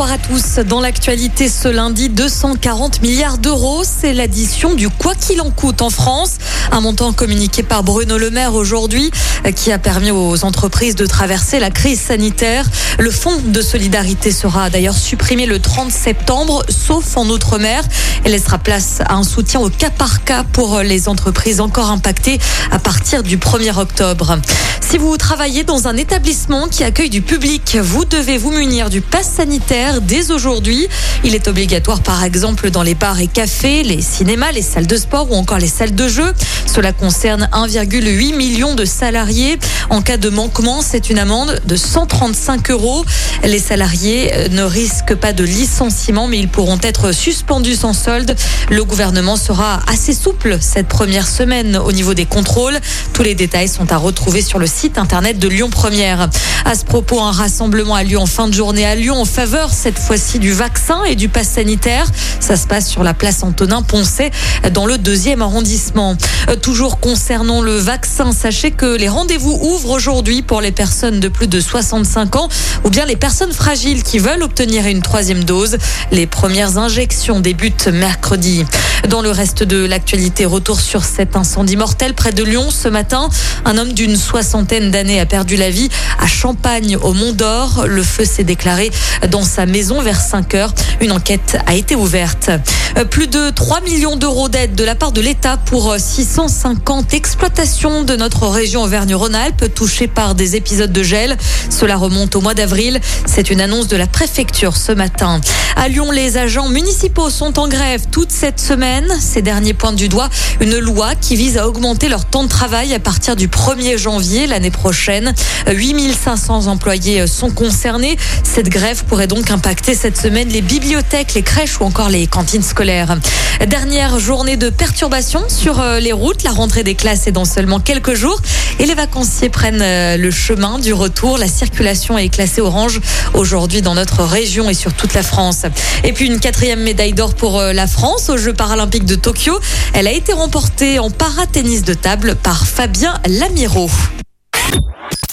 Bonsoir à tous. Dans l'actualité ce lundi, 240 milliards d'euros, c'est l'addition du quoi qu'il en coûte en France. Un montant communiqué par Bruno Le Maire aujourd'hui qui a permis aux entreprises de traverser la crise sanitaire. Le fonds de solidarité sera d'ailleurs supprimé le 30 septembre, sauf en Outre-mer. et laissera place à un soutien au cas par cas pour les entreprises encore impactées à partir du 1er octobre. Si vous travaillez dans un établissement qui accueille du public, vous devez vous munir du pass sanitaire dès aujourd'hui. Il est obligatoire par exemple dans les bars et cafés, les cinémas, les salles de sport ou encore les salles de jeu. Cela concerne 1,8 million de salariés. En cas de manquement, c'est une amende de 135 euros. Les salariés euh, ne risquent pas de licenciement, mais ils pourront être suspendus sans solde. Le gouvernement sera assez souple cette première semaine au niveau des contrôles. Tous les détails sont à retrouver sur le site internet de Lyon Première. À ce propos, un rassemblement a lieu en fin de journée à Lyon en faveur cette fois-ci du vaccin et du pass sanitaire. Ça se passe sur la place Antonin Poncet dans le deuxième arrondissement. Euh, toujours concernant le vaccin, sachez que les rendez-vous ouvrent aujourd'hui pour les personnes de plus de 65 ans ou bien les personnes fragiles qui veulent obtenir une troisième dose. Les premières injections débutent mercredi. Dans le reste de l'actualité, retour sur cet incendie mortel près de Lyon ce matin. Un homme d'une soixantaine d'années a perdu la vie à Champagne au Mont d'Or. Le feu s'est déclaré dans sa maison vers 5 heures. Une enquête a été ouverte. Euh, plus de 3 millions d'euros d'aide de la part de l'État pour 650 exploitations de notre région Auvergne-Rhône-Alpes touchées par des épisodes de gel. Cela remonte au mois d'avril. C'est une annonce de la préfecture ce matin. À Lyon, les agents municipaux sont en grève toute cette semaine. Ces derniers pointent du doigt une loi qui vise à augmenter leur temps de travail à partir du 1er janvier l'année prochaine. 8500 employés sont concernés. Cette grève pourrait donc impacter cette semaine les bibliothèques, les crèches ou encore les cantines scolaires. Dernière journée de perturbation sur euh, les routes. La rentrée des classes est dans seulement quelques jours et les vacanciers prennent euh, le chemin du retour. La circulation est classée orange aujourd'hui dans notre région et sur toute la France. Et puis une quatrième médaille d'or pour euh, la France aux Jeux paralympiques de Tokyo. Elle a été remportée en paratennis de table par Fabien Lamiro.